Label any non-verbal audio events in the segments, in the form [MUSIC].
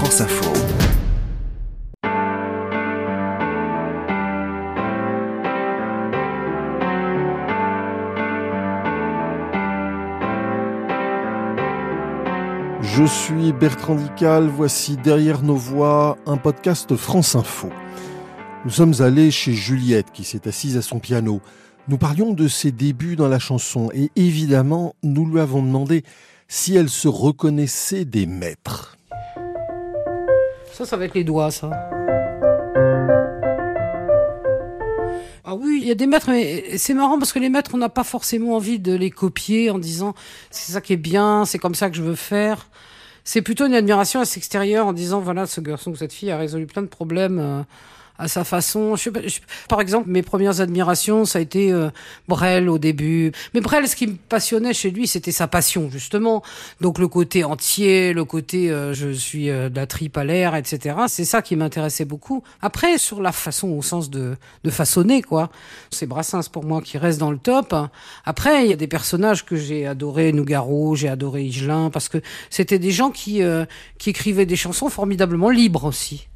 France Info. Je suis Bertrand Dical, voici Derrière nos voix, un podcast France Info. Nous sommes allés chez Juliette qui s'est assise à son piano. Nous parlions de ses débuts dans la chanson et évidemment nous lui avons demandé si elle se reconnaissait des maîtres. Ça, ça va être les doigts, ça. Ah oui, il y a des maîtres, mais c'est marrant parce que les maîtres, on n'a pas forcément envie de les copier en disant c'est ça qui est bien, c'est comme ça que je veux faire. C'est plutôt une admiration à l'extérieur en disant voilà, ce garçon ou cette fille a résolu plein de problèmes. Euh, à sa façon. Par exemple, mes premières admirations, ça a été euh, Brel au début. Mais Brel, ce qui me passionnait chez lui, c'était sa passion, justement. Donc le côté entier, le côté euh, je suis euh, de la tripe à l'air, etc. C'est ça qui m'intéressait beaucoup. Après, sur la façon au sens de, de façonner, quoi. C'est Brassens pour moi qui reste dans le top. Après, il y a des personnages que j'ai adoré, Nougaro, j'ai adoré Higelin, parce que c'était des gens qui, qui écrivaient des chansons formidablement libres aussi.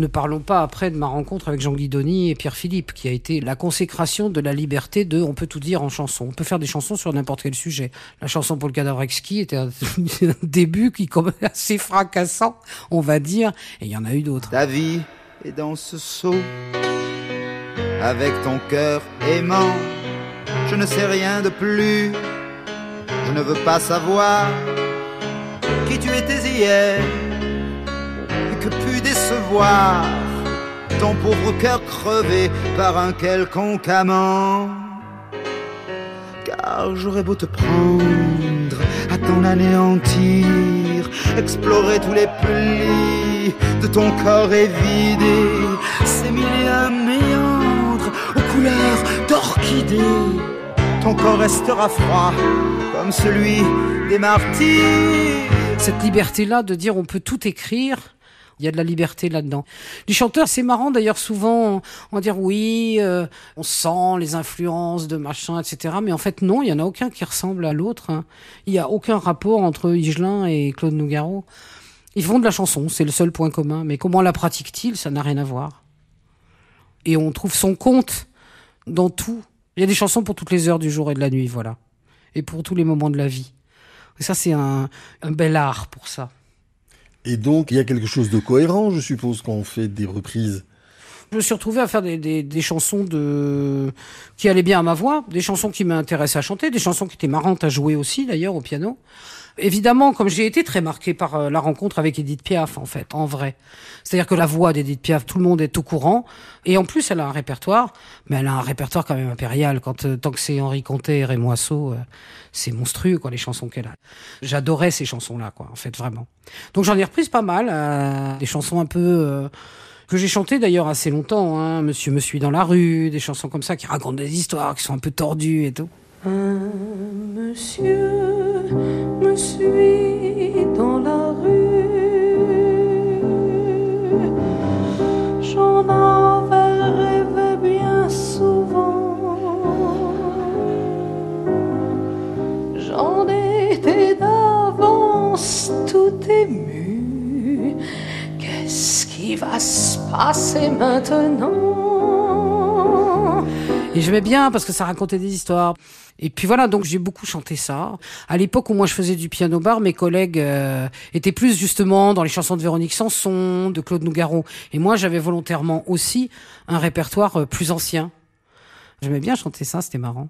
Ne parlons pas après de ma rencontre avec Jean Guidoni et Pierre Philippe, qui a été la consécration de la liberté de on peut tout dire en chanson. On peut faire des chansons sur n'importe quel sujet. La chanson pour le cadavre exquis était un, [LAUGHS] début qui est assez fracassant, on va dire, et il y en a eu d'autres. Ta vie est dans ce seau, avec ton cœur aimant. Je ne sais rien de plus, je ne veux pas savoir qui tu étais hier ton pauvre cœur crevé par un quelconque amant. Car j'aurais beau te prendre à t'en anéantir, explorer tous les plis de ton corps évidé, ces mille et méandres aux couleurs d'orchidée. Ton corps restera froid comme celui des martyrs. Cette liberté-là de dire on peut tout écrire, il y a de la liberté là-dedans. Les chanteurs, c'est marrant d'ailleurs souvent va dire oui, euh, on sent les influences de machin, etc. Mais en fait non, il y en a aucun qui ressemble à l'autre. Hein. Il y a aucun rapport entre Higelin et Claude Nougaro. Ils font de la chanson, c'est le seul point commun. Mais comment la pratique-t-il Ça n'a rien à voir. Et on trouve son compte dans tout. Il y a des chansons pour toutes les heures du jour et de la nuit, voilà. Et pour tous les moments de la vie. Et ça, c'est un, un bel art pour ça. Et donc, il y a quelque chose de cohérent, je suppose, quand on fait des reprises. Je me suis retrouvé à faire des, des, des, chansons de qui allaient bien à ma voix, des chansons qui m'intéressaient à chanter, des chansons qui étaient marrantes à jouer aussi d'ailleurs au piano. Évidemment, comme j'ai été très marqué par euh, la rencontre avec Edith Piaf, en fait, en vrai. C'est-à-dire que la voix d'Edith Piaf, tout le monde est au courant. Et en plus, elle a un répertoire, mais elle a un répertoire quand même impérial. Quand euh, tant que c'est Henri Conté et Rémoisseau, euh, c'est monstrueux, quoi, les chansons qu'elle a. J'adorais ces chansons-là, quoi, en fait, vraiment. Donc j'en ai repris pas mal, des chansons un peu que j'ai chantées d'ailleurs assez longtemps. Hein. Monsieur me suit dans la rue, des chansons comme ça qui racontent des histoires, qui sont un peu tordues et tout. Monsieur me passer maintenant? Et j'aimais bien parce que ça racontait des histoires. Et puis voilà, donc j'ai beaucoup chanté ça. À l'époque où moi je faisais du piano bar, mes collègues euh, étaient plus justement dans les chansons de Véronique Sanson, de Claude Nougaro. Et moi j'avais volontairement aussi un répertoire euh, plus ancien. J'aimais bien chanter ça, c'était marrant.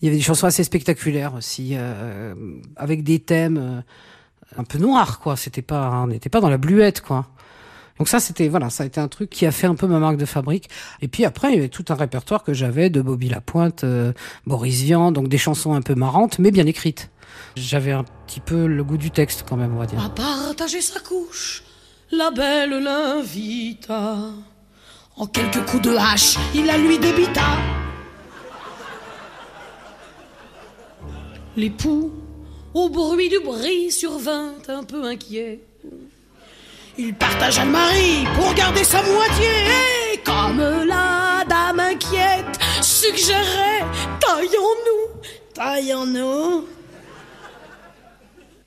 Il y avait des chansons assez spectaculaires aussi, euh, avec des thèmes un peu noirs, quoi. C'était pas, on n'était pas dans la bluette, quoi. Donc ça, c'était voilà, ça a été un truc qui a fait un peu ma marque de fabrique. Et puis après, il y avait tout un répertoire que j'avais de Bobby Lapointe, euh, Boris Vian, donc des chansons un peu marrantes, mais bien écrites. J'avais un petit peu le goût du texte quand même, on va dire. À partager sa couche, la belle l'invita. En quelques coups de hache, il la lui débita. L'époux, au bruit du bris, survint un peu inquiet. Il partage Anne-Marie pour garder sa moitié. Comme la dame inquiète suggérait, taillons-nous, taillons-nous.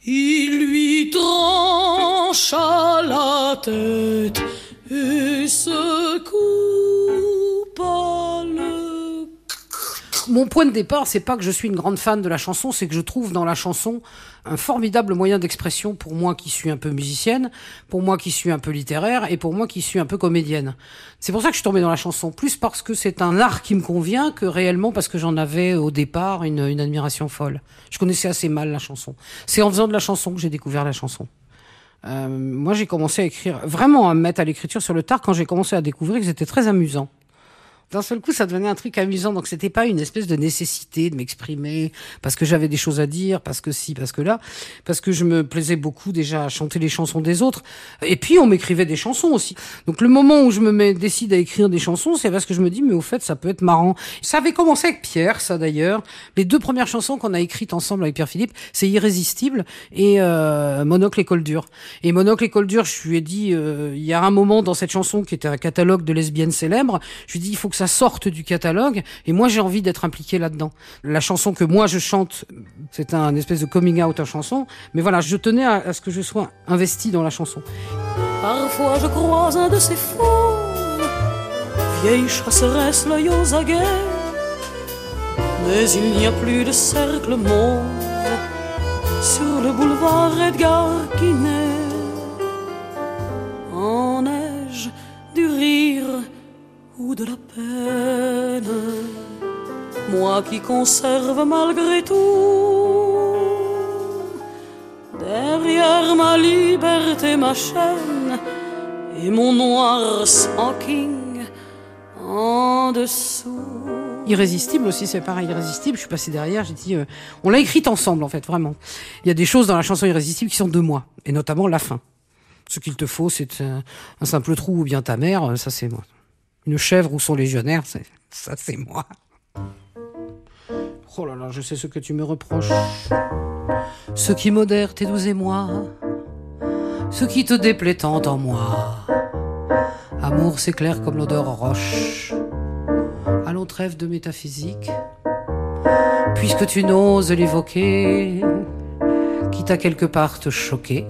Il lui trancha la tête et se coupe le Mon point de départ, c'est pas que je suis une grande fan de la chanson, c'est que je trouve dans la chanson un formidable moyen d'expression pour moi qui suis un peu musicienne, pour moi qui suis un peu littéraire et pour moi qui suis un peu comédienne. C'est pour ça que je suis tombée dans la chanson, plus parce que c'est un art qui me convient que réellement parce que j'en avais au départ une, une admiration folle. Je connaissais assez mal la chanson. C'est en faisant de la chanson que j'ai découvert la chanson. Euh, moi, j'ai commencé à écrire, vraiment à me mettre à l'écriture sur le tard quand j'ai commencé à découvrir que c'était très amusant. D'un seul coup, ça devenait un truc amusant, donc c'était pas une espèce de nécessité de m'exprimer parce que j'avais des choses à dire, parce que si, parce que là, parce que je me plaisais beaucoup déjà à chanter les chansons des autres. Et puis on m'écrivait des chansons aussi. Donc le moment où je me mets, décide à écrire des chansons, c'est parce que je me dis mais au fait ça peut être marrant. Ça avait commencé avec Pierre, ça d'ailleurs. Les deux premières chansons qu'on a écrites ensemble avec Pierre Philippe, c'est Irrésistible et euh, Monocle école dure. Et Monocle école dure, je lui ai dit, euh, il y a un moment dans cette chanson qui était un catalogue de lesbiennes célèbres, je lui ai dit il faut ça sorte du catalogue et moi j'ai envie d'être impliqué là-dedans. La chanson que moi je chante, c'est un espèce de coming out en chanson, mais voilà, je tenais à, ce que je sois investi dans la chanson. Parfois je croise un de ces fous, vieille chasseresse l'œil aux aguets. Mais il n'y a plus de cercle monde sur le boulevard Edgar Quinet. De la peine. Moi qui conserve malgré tout derrière ma liberté ma chaîne et mon noir smoking en dessous. Irrésistible aussi, c'est pareil, irrésistible. Je suis passé derrière, j'ai dit, euh, on l'a écrite ensemble en fait, vraiment. Il y a des choses dans la chanson irrésistible qui sont de moi, et notamment la fin. Ce qu'il te faut, c'est un simple trou ou bien ta mère, euh, ça c'est moi. Une chèvre ou son légionnaire, ça c'est moi. Oh là là, je sais ce que tu me reproches. Ce qui modère tes doux émois, ce qui te déplaît tant en moi. Amour s'éclaire comme l'odeur roche. Allons trêve de métaphysique, puisque tu n'oses l'évoquer, quitte à quelque part te choquer.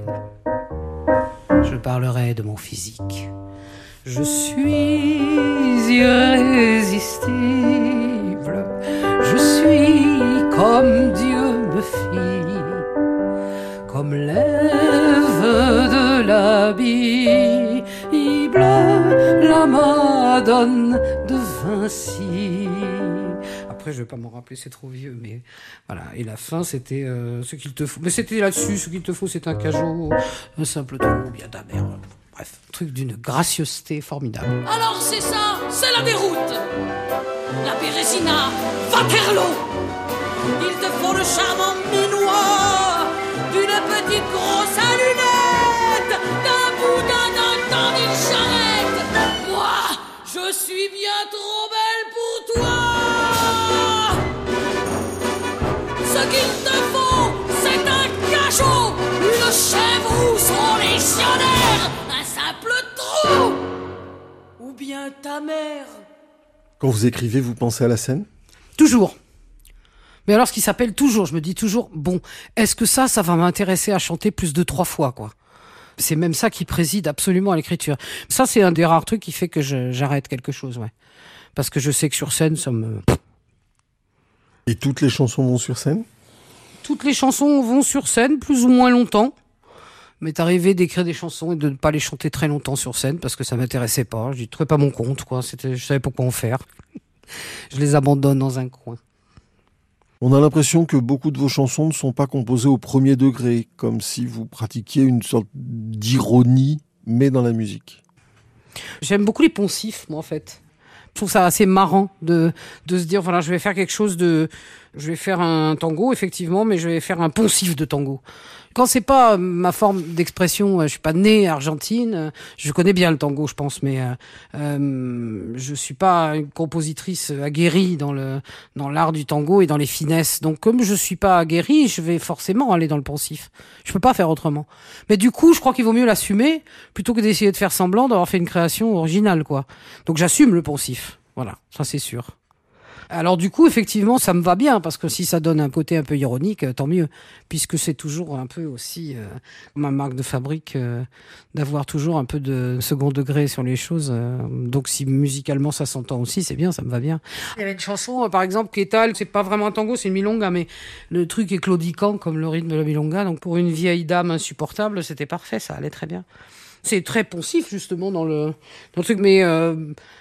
Je parlerai de mon physique. Je suis irrésistible. Je suis comme Dieu me fit, comme l'Ève de la Bible, la Madone de Vinci. Après, je vais pas m'en rappeler, c'est trop vieux, mais voilà. Et la fin, c'était euh, ce qu'il te faut. Mais c'était là-dessus, ce qu'il te faut, c'est un cajot, un simple trou, bien ta mère. Bref, truc d'une gracieuseté formidable. Alors c'est ça, c'est la déroute. La Bérésina, Waterloo. Il te faut le charmant minois d'une petite grosse à d'un boudin d'un temps d'une charrette. Moi, je suis bien trop belle pour toi. Ce qu'il te faut, c'est un cachot, une chèvre ou son Ta mère. Quand vous écrivez, vous pensez à la scène? Toujours. Mais alors, ce qui s'appelle toujours, je me dis toujours, bon, est-ce que ça, ça va m'intéresser à chanter plus de trois fois, quoi? C'est même ça qui préside absolument à l'écriture. Ça, c'est un des rares trucs qui fait que j'arrête quelque chose, ouais. Parce que je sais que sur scène, ça me... Et toutes les chansons vont sur scène? Toutes les chansons vont sur scène, plus ou moins longtemps. M'est arrivé d'écrire des chansons et de ne pas les chanter très longtemps sur scène parce que ça m'intéressait pas. Je trouvais pas mon compte, quoi. C'était, je savais pas quoi en faire. [LAUGHS] je les abandonne dans un coin. On a l'impression que beaucoup de vos chansons ne sont pas composées au premier degré, comme si vous pratiquiez une sorte d'ironie, mais dans la musique. J'aime beaucoup les poncifs, moi, en fait. Je trouve ça assez marrant de, de se dire, voilà, je vais faire quelque chose de, je vais faire un tango, effectivement, mais je vais faire un poncif de tango. Quand c'est pas euh, ma forme d'expression, euh, je suis pas née argentine, euh, je connais bien le tango, je pense, mais euh, je suis pas une compositrice aguerrie dans le dans l'art du tango et dans les finesses. Donc comme je suis pas aguerrie, je vais forcément aller dans le poncif. Je peux pas faire autrement. Mais du coup, je crois qu'il vaut mieux l'assumer plutôt que d'essayer de faire semblant d'avoir fait une création originale, quoi. Donc j'assume le poncif. Voilà, ça c'est sûr. Alors du coup, effectivement, ça me va bien parce que si ça donne un côté un peu ironique, tant mieux, puisque c'est toujours un peu aussi euh, ma marque de fabrique euh, d'avoir toujours un peu de second degré sur les choses. euh, donc si musicalement ça s'entend aussi, c'est bien, ça me va bien. Il y avait une chanson, euh, par exemple, qui étale, c'est pas vraiment un tango, c'est une milonga, mais le truc est claudiquant comme le rythme de la milonga. Donc pour une vieille dame insupportable, c'était parfait, ça allait très bien. C'est très poncif justement dans le, dans le truc, mais euh,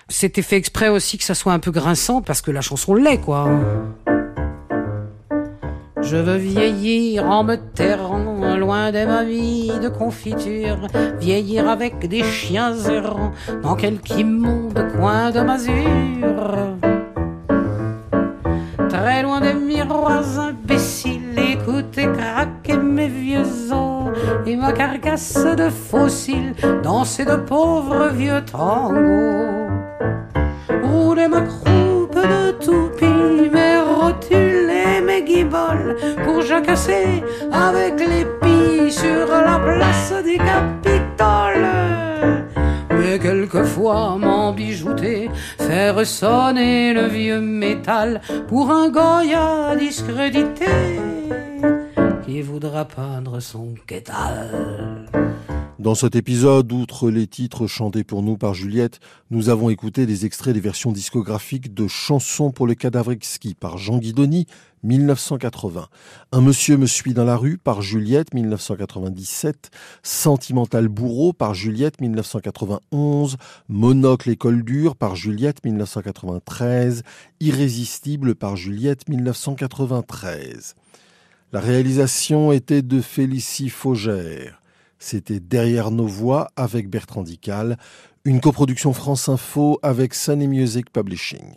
c'était fait exprès aussi que ça soit un peu grinçant parce que la chanson l'est quoi. Je veux vieillir en me terrant, loin des mamies de confiture, vieillir avec des chiens errants dans quelque immonde coin de masure. Très loin des miroirs ma carcasse de fossiles dans ces de pauvres vieux tangos. Rouler ma croupe de toupie, mes rotules et mes guiboles pour jacasser avec les pilles sur la place des Capitoles. Mais quelquefois m'embijouter, faire sonner le vieux métal pour un Goya discrédité voudra peindre son quétal. Dans cet épisode, outre les titres chantés pour nous par Juliette, nous avons écouté des extraits des versions discographiques de Chansons pour le cadavre exquis par Jean Guidoni, 1980. Un monsieur me suit dans la rue par Juliette, 1997. Sentimental bourreau par Juliette, 1991. Monocle école dure par Juliette, 1993. Irrésistible par Juliette, 1993. La réalisation était de Félicie Faugère. C'était Derrière nos voix avec Bertrand Dical, une coproduction France Info avec Sunny Music Publishing.